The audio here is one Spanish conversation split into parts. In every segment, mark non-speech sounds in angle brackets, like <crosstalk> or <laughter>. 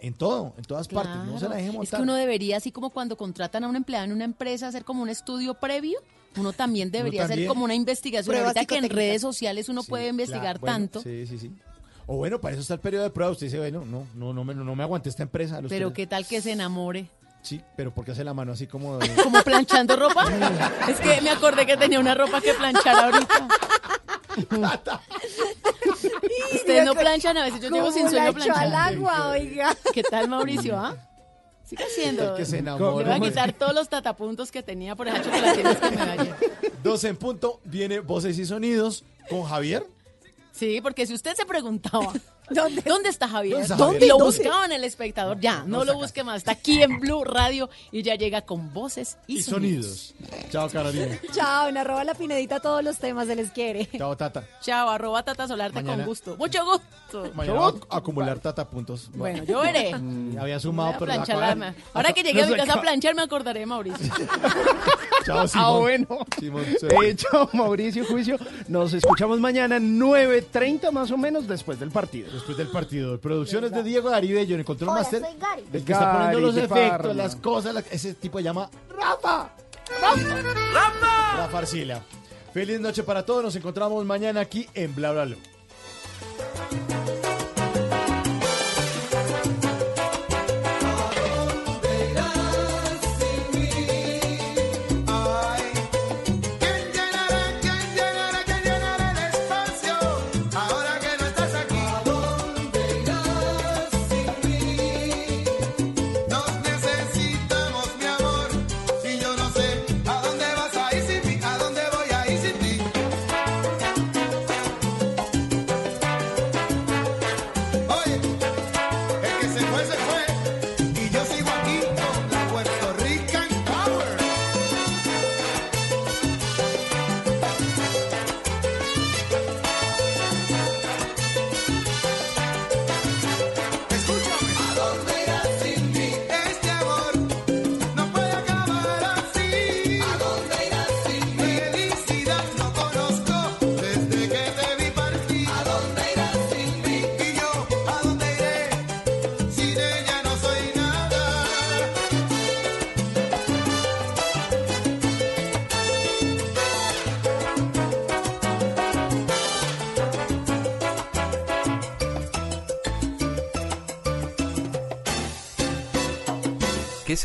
En todo, en todas partes, no se la deje Claro. montar. Es que uno debería, así como cuando contratan a un empleado en una empresa, hacer como un estudio previo. Uno también debería hacer también. como una investigación. Pruebas Ahorita que en redes sociales uno Sí, puede investigar claro, bueno, tanto. Sí, sí, sí. O bueno, para eso está el periodo de prueba. Usted dice, bueno, no, no, no, me, no me aguanté esta empresa. los Pero tres- qué tal que se enamore. Sí, pero ¿por qué hace la mano así como de... <laughs> ¿Como planchando ropa? es que me acordé que tenía una ropa que planchar ahorita. <laughs> Ustedes no planchan, a veces yo llego sin ¿Cómo sueño la echó al agua, oiga. ¿Qué tal, Mauricio? ah? Sigue haciendo. que se Le enamora. voy a quitar todos los tatapuntos que tenía por esa chocolatina que me da ayer. 12 en punto, viene Voces y Sonidos con Javier. Sí, porque si usted se preguntaba, ¿Dónde? ¿dónde está Javier? ¿Dónde está ¿Dónde? Javier? Lo ¿Dónde? buscaba en el espectador. Ya, no lo busque más. Está aquí en Blue Radio y ya llega con voces y, Y sonidos. Chao, Carolina. <laughs> Chao, en arroba la pinedita todos los temas se les quiere. Chao, Tata. Chao, arroba Tata Solarte Mañana- con gusto. Mucho gusto. Mañana va a acumular Tata puntos. Bueno, yo veré. Ya <laughs> había sumado, pero la Ahora que llegue a mi casa a planchar me acordaré de Mauricio. <laughs> Chao, Simón. Ah, bueno. Simón, Eh, chao, Mauricio Juicio. Nos escuchamos mañana 9.30 más o menos después del partido. Después del partido. Producciones de Diego Garibello en el Control Hola, Master. soy Gary. El que está poniendo Gary los efectos, las cosas. la- ese tipo se llama Rafa. Rafa. Rafa Arcila. Feliz noche para todos. Nos encontramos mañana aquí en Bla Bla Bla.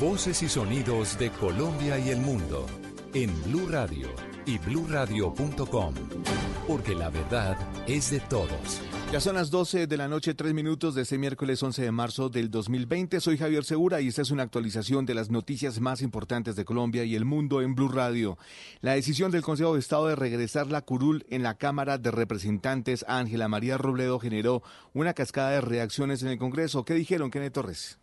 Voces y sonidos de Colombia y el mundo en Blue Radio y bluradio.com, porque la verdad es de todos. Ya son las 12 de la noche, 3 minutos de este miércoles 11 de marzo del 2020. Soy Javier Segura y esta es una actualización de las noticias más importantes de Colombia y el mundo en Blue Radio. La decisión del Consejo de Estado de regresar la curul en la Cámara de Representantes Ángela María Robledo generó una cascada de reacciones en el Congreso. ¿Qué dijeron, Kenneth Torres?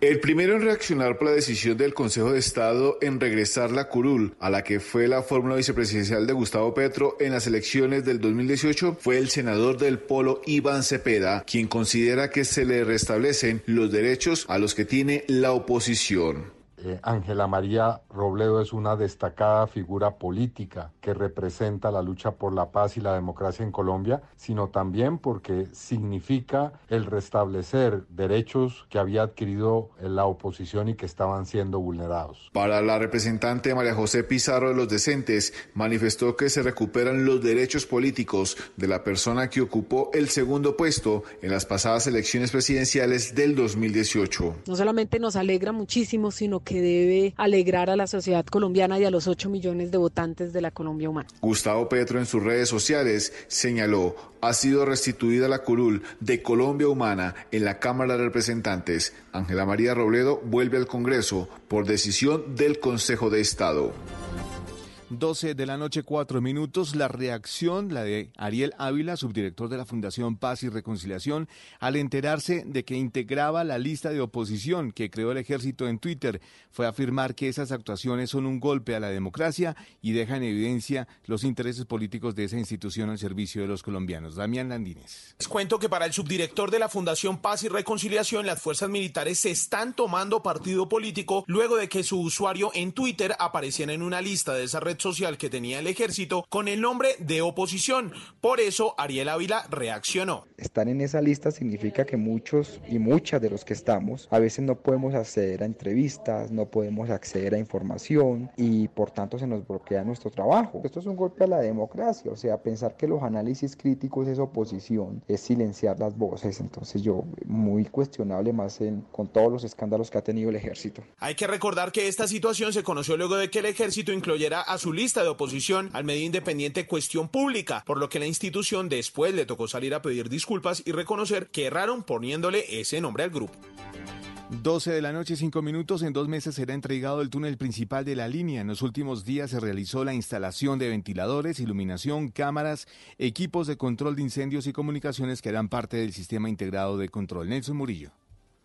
El primero en reaccionar por la decisión del Consejo de Estado en regresar la curul a la que fue la fórmula vicepresidencial de Gustavo Petro en las elecciones del 2018 fue el senador del Polo Iván Cepeda, quien considera que se le restablecen los derechos a los que tiene la oposición. Ángela María Robledo es una destacada figura política que representa la lucha por la paz y la democracia en Colombia, sino también porque significa el restablecer derechos que había adquirido la oposición y que estaban siendo vulnerados. Para la representante María José Pizarro de los Decentes, manifestó que se recuperan los derechos políticos de la persona que ocupó el segundo puesto en las pasadas elecciones presidenciales del 2018. No solamente nos alegra muchísimo, sino que debe alegrar a la sociedad colombiana y a los 8 millones de votantes de la Colombia humana. Gustavo Petro en sus redes sociales señaló, ha sido restituida la curul de Colombia Humana en la Cámara de Representantes. Ángela María Robledo vuelve al Congreso por decisión del Consejo de Estado. 12 de la noche, 4 minutos. La reacción, la de Ariel Ávila, subdirector de la Fundación Paz y Reconciliación, al enterarse de que integraba la lista de oposición que creó el ejército en Twitter, fue afirmar que esas actuaciones son un golpe a la democracia y dejan en evidencia los intereses políticos de esa institución al servicio de los colombianos. Damián Landines. Les cuento que para el subdirector de la Fundación Paz y Reconciliación, las fuerzas militares se están tomando partido político luego de que su usuario en Twitter apareciera en una lista de esa red social que tenía el ejército con el nombre de oposición. Por eso Ariel Ávila reaccionó. Estar en esa lista significa que muchos y muchas de los que estamos a veces no podemos acceder a entrevistas, no podemos acceder a información y por tanto se nos bloquea nuestro trabajo. Esto es un golpe a la democracia, o sea, pensar que los análisis críticos es oposición, es silenciar las voces. Entonces yo, muy cuestionable más en, con todos los escándalos que ha tenido el ejército. Hay que recordar que esta situación se conoció luego de que el ejército incluyera a su lista de oposición al medio independiente Cuestión Pública, por lo que la institución después le tocó salir a pedir disculpas y reconocer que erraron poniéndole ese nombre al grupo. 12 de la noche, 5 minutos. En dos meses será entregado el túnel principal de la línea. En los últimos días se realizó la instalación de ventiladores, iluminación, cámaras, equipos de control de incendios y comunicaciones que harán parte del sistema integrado de control. Nelson Murillo.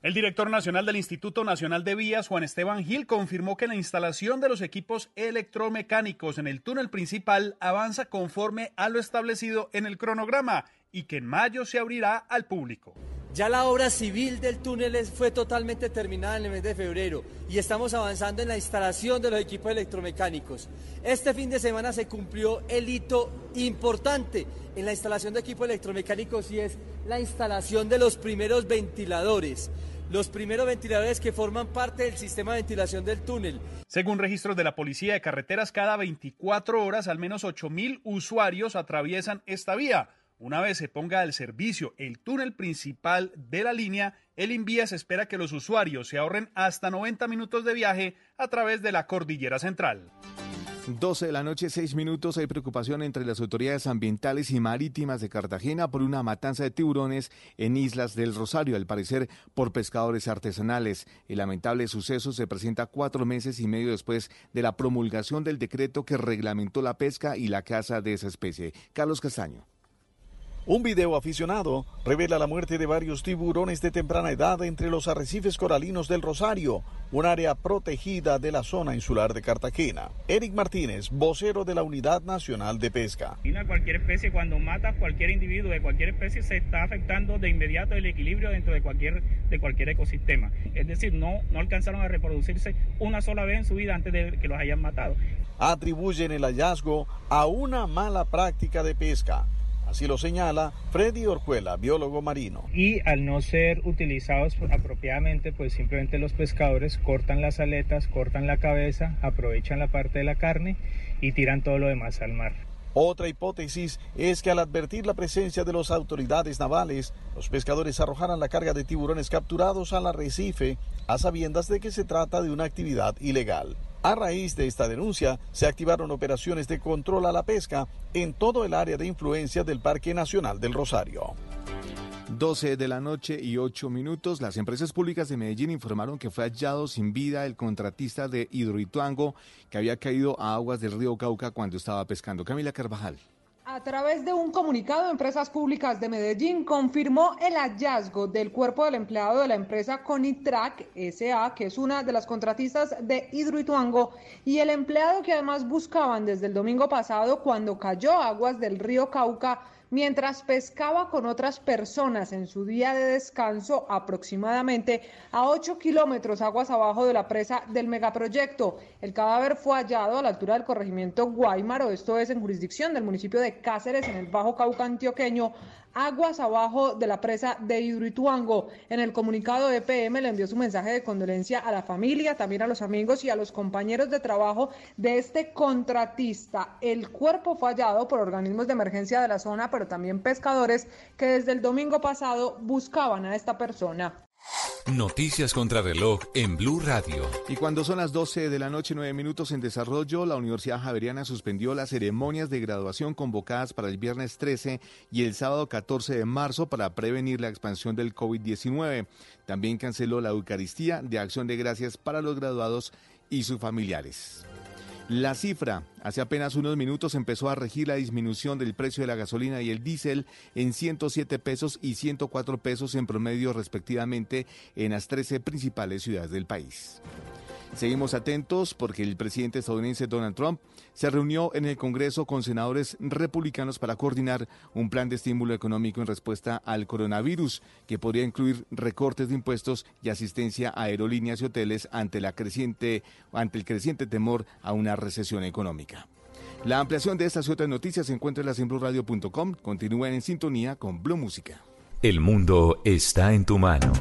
El director nacional del Instituto Nacional de Vías, Juan Esteban Gil, confirmó que la instalación de los equipos electromecánicos en el túnel principal avanza conforme a lo establecido en el cronograma y que en mayo se abrirá al público. Ya la obra civil del túnel fue totalmente terminada en el mes de febrero y estamos avanzando en la instalación de los equipos electromecánicos. Este fin de semana se cumplió el hito importante en la instalación de equipos electromecánicos y es la instalación de los primeros ventiladores los primeros ventiladores que forman parte del sistema de ventilación del túnel. Según registros de la Policía de Carreteras, cada 24 horas al menos 8.000 usuarios atraviesan esta vía. Una vez se ponga al servicio el túnel principal de la línea, el Invías espera que los usuarios se ahorren hasta 90 minutos de viaje a través de la cordillera central. 12 de la noche, 6 minutos. Hay preocupación entre las autoridades ambientales y marítimas de Cartagena por una matanza de tiburones en Islas del Rosario, al parecer por pescadores artesanales. El lamentable suceso se presenta cuatro meses y medio después de la promulgación del decreto que reglamentó la pesca y la caza de esa especie. Carlos Castaño. Un video aficionado revela la muerte de varios tiburones de temprana edad entre los arrecifes coralinos del Rosario, un área protegida de la zona insular de Cartagena. Eric Martínez, vocero de la Unidad Nacional de Pesca. Cualquier especie, cuando mata cualquier individuo de cualquier especie, se está afectando de inmediato el equilibrio dentro de cualquier, de cualquier ecosistema. Es decir, no, no alcanzaron a reproducirse una sola vez en su vida antes de que los hayan matado. Atribuyen el hallazgo a una mala práctica de pesca. Así lo señala Freddy Orjuela, biólogo marino. Y al no ser utilizados apropiadamente, pues simplemente los pescadores cortan las aletas, cortan la cabeza, aprovechan la parte de la carne y tiran todo lo demás al mar. Otra hipótesis es que al advertir la presencia de las autoridades navales, los pescadores arrojaran la carga de tiburones capturados al arrecife a sabiendas de que se trata de una actividad ilegal. A raíz de esta denuncia, se activaron operaciones de control a la pesca en todo el área de influencia del Parque Nacional del Rosario. 12 de la noche y 8 minutos, las empresas públicas de Medellín informaron que fue hallado sin vida el contratista de Hidroituango que había caído a aguas del río Cauca cuando estaba pescando. Camila Carvajal. A través de un comunicado, Empresas Públicas de Medellín confirmó el hallazgo del cuerpo del empleado de la empresa Conitrac SA, que es una de las contratistas de Hidroituango, y el empleado que además buscaban desde el domingo pasado cuando cayó aguas del río Cauca mientras pescaba con otras personas en su día de descanso aproximadamente a 8 kilómetros aguas abajo de la presa del megaproyecto. El cadáver fue hallado a la altura del corregimiento Guaymaro, esto es en jurisdicción del municipio de Cáceres, en el Bajo Cauca antioqueño, aguas abajo de la presa de Hidroituango. En el comunicado de PM le envió su mensaje de condolencia a la familia, también a los amigos y a los compañeros de trabajo de este contratista. El cuerpo fue hallado por organismos de emergencia de la zona, pero también pescadores que desde el domingo pasado buscaban a esta persona. Noticias contra reloj en Blue Radio. Y cuando son las 12 de la noche, 9 minutos en desarrollo, la Universidad Javeriana suspendió las ceremonias de graduación convocadas para el viernes 13 y el sábado 14 de marzo para prevenir la expansión del COVID-19. También canceló la Eucaristía de Acción de Gracias para los graduados y sus familiares. La cifra, hace apenas unos minutos empezó a regir la disminución del precio de la gasolina y el diésel en 107 pesos y 104 pesos en promedio respectivamente en las 13 principales ciudades del país. Seguimos atentos porque el presidente estadounidense Donald Trump se reunió en el Congreso con senadores republicanos para coordinar un plan de estímulo económico en respuesta al coronavirus, que podría incluir recortes de impuestos y asistencia a aerolíneas y hoteles ante, la creciente, ante el creciente temor a una recesión económica. La ampliación de estas y otras noticias se encuentra en la Continúen en sintonía con Blue Música. El mundo está en tu mano.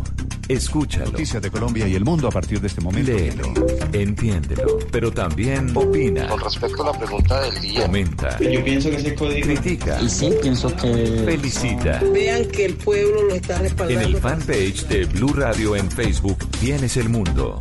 Escúchalo. Noticias de Colombia y el mundo a partir de este momento. Léelo, entiéndelo, pero también opina. Con respecto a la pregunta del día. Comenta. Yo pienso que ese código. Critica. Y sí, pienso que. Felicita. Vean que el pueblo lo está respaldando. En el fanpage de Blue Radio en Facebook tienes el mundo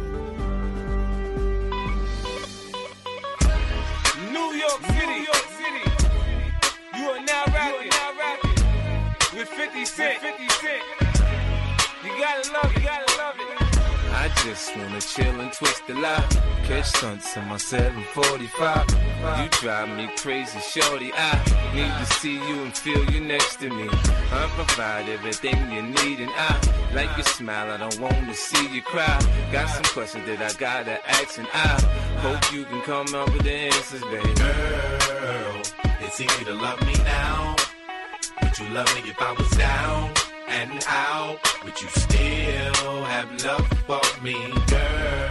In my 745. You drive me crazy, shorty. I need to see you and feel you next to me. I provide everything you need, and I like your smile. I don't wanna see you cry. Got some questions that I gotta ask, and I hope you can come up with the answers, baby. Girl, it's easy to love me now. Would you love me if I was down and out? Would you still have love for me, girl?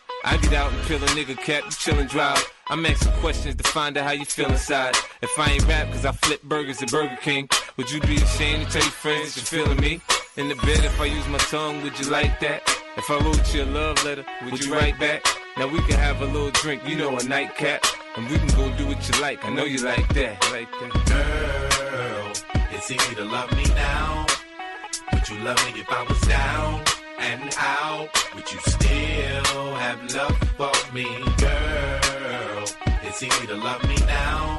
I get out and peel a nigga cap, you chillin' drive. I'm asking questions to find out how you feel inside. If I ain't rap cause I flip burgers at Burger King, would you be ashamed to tell your friends you're feeling me? In the bed, if I use my tongue, would you like that? If I wrote you a love letter, would you write back? Now we can have a little drink, you know, a nightcap. And we can go do what you like, I know you like that. Like that. Girl, it's easy to love me now. Would you love me if I was down and out? Would you still have love for me, girl? It's easy to love me now.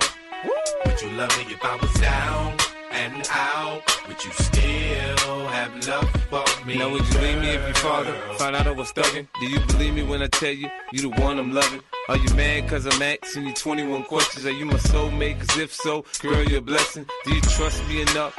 Would you love me if I was down and out? Would you still have love for me? Now would you leave me if your father found out I was thugging? Do you believe me when I tell you you the one I'm loving? Are you mad cause I'm asking you 21 questions? Are you my soulmate? Cause if so, girl, you're a blessing. Do you trust me enough?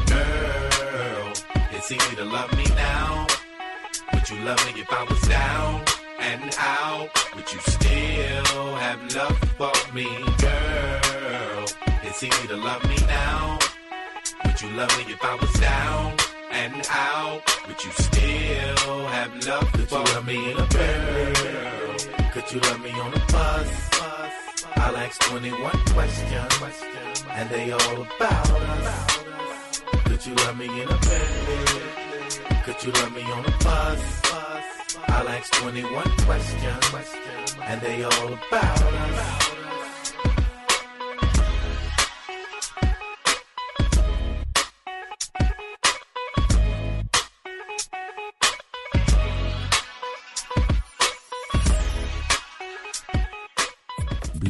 Girl, it's easy to love me now. Would you love me if I was down and out? Would you still have love for me, girl? It's easy to love me now. Would you love me if I was down and out? Would you still have love Could for me, girl? Could you love me on a bus? I'll ask 21 questions, and they all about us. Could you love me in a bed? Could you love me on a bus? I'll ask 21 questions, and they all about us.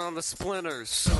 On the splinters.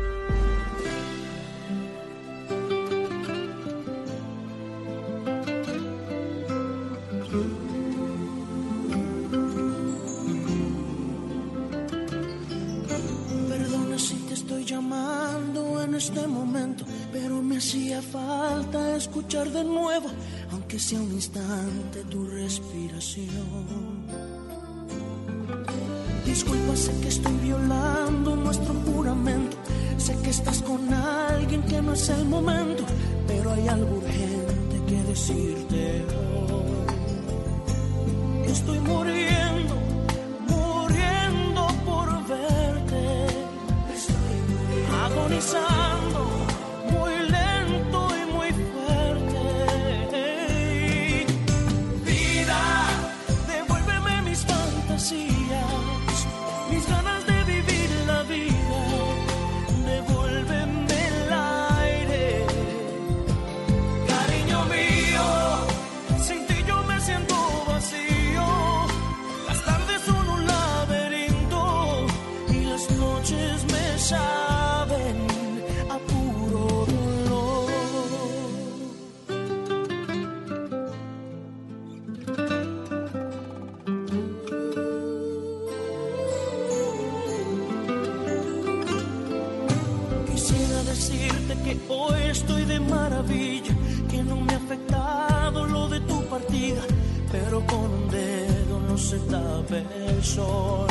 momento, pero hay algo urgente que decirte hoy. Estoy muriendo, muriendo por verte. Estoy Agonizando. 是大悲说。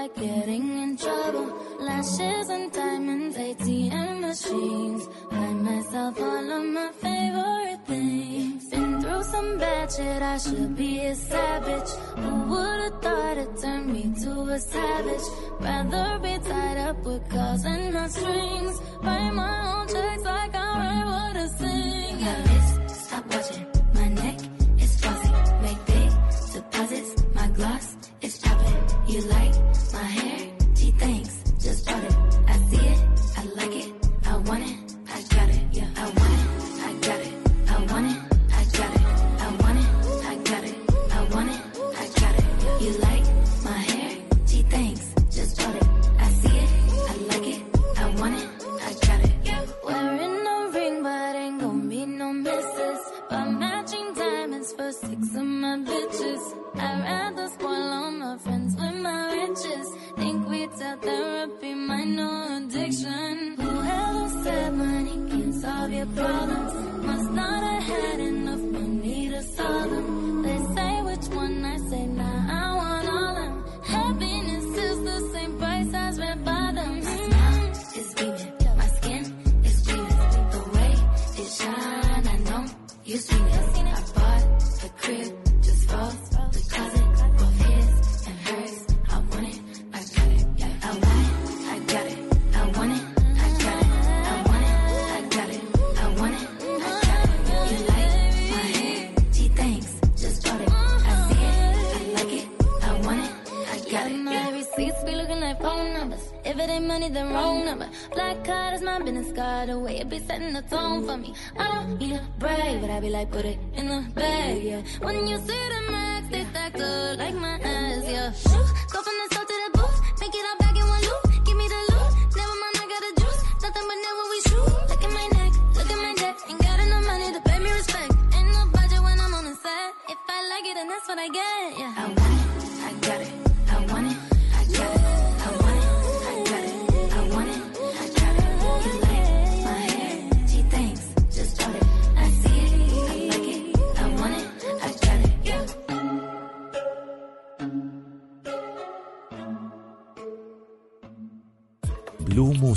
like getting in trouble. Lashes and diamonds, ATM machines. Buy myself all of my favorite things. Been through some bad shit, I should be a savage. Who would've thought it turned me to a savage? Rather be tied up with calls and not strings. Write my own checks like I write what I sing.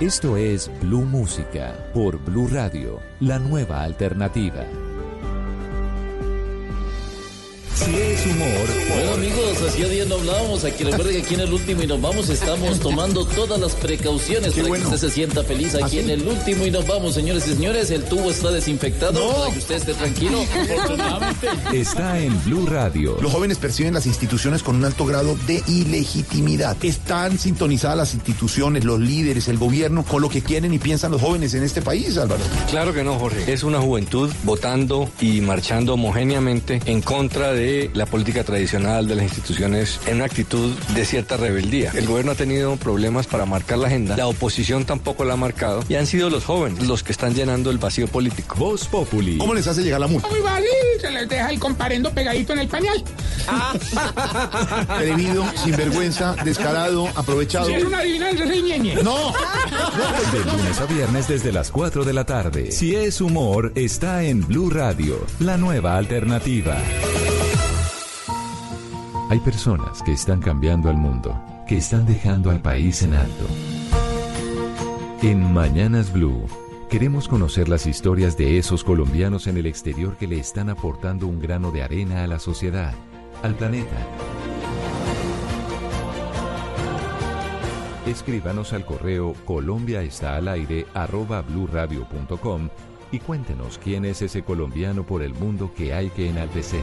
Esto es Blue Música por Blue Radio, la nueva alternativa. Si es humor, Bueno amigos, no hablábamos, aquí recuerden que aquí en el último y nos vamos estamos tomando todas las precauciones para que usted se sienta feliz aquí en el último y nos vamos, señores y señores, el tubo está desinfectado para que usted esté tranquilo, <laughs> está en Blue Radio. Los jóvenes perciben las instituciones con un alto grado de ilegitimidad. Están sintonizadas las instituciones, los líderes, el gobierno con lo que quieren y piensan los jóvenes en este país, Álvaro. Claro que no, Jorge. Es una juventud votando y marchando homogéneamente en contra de la política tradicional de las instituciones en una actitud de cierta rebeldía. El gobierno ha tenido problemas para marcar la agenda, la oposición tampoco la ha marcado y han sido los jóvenes los que están llenando el vacío político. Voz Populi. ¿Cómo les hace llegar la multa? Muy vale, se les deja el comparendo pegadito en el pañal. <laughs> Atrevido, sinvergüenza, descarado, aprovechado. Si es una adivinanza, soy ñeñe. No. <laughs> De lunes a viernes desde las 4 de la tarde. Si es humor, está en Blue Radio, la nueva alternativa. Hay personas que están cambiando al mundo, que están dejando al país en alto. En Mañanas Blue, queremos conocer las historias de esos colombianos en el exterior que le están aportando un grano de arena a la sociedad, al planeta. Escríbanos al correo Colombia está al aire arroba bluradio.com y cuéntenos quién es ese colombiano por el mundo que hay que enaltecer.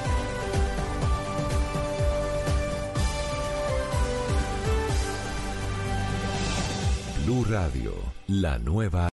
Blue Radio, la nueva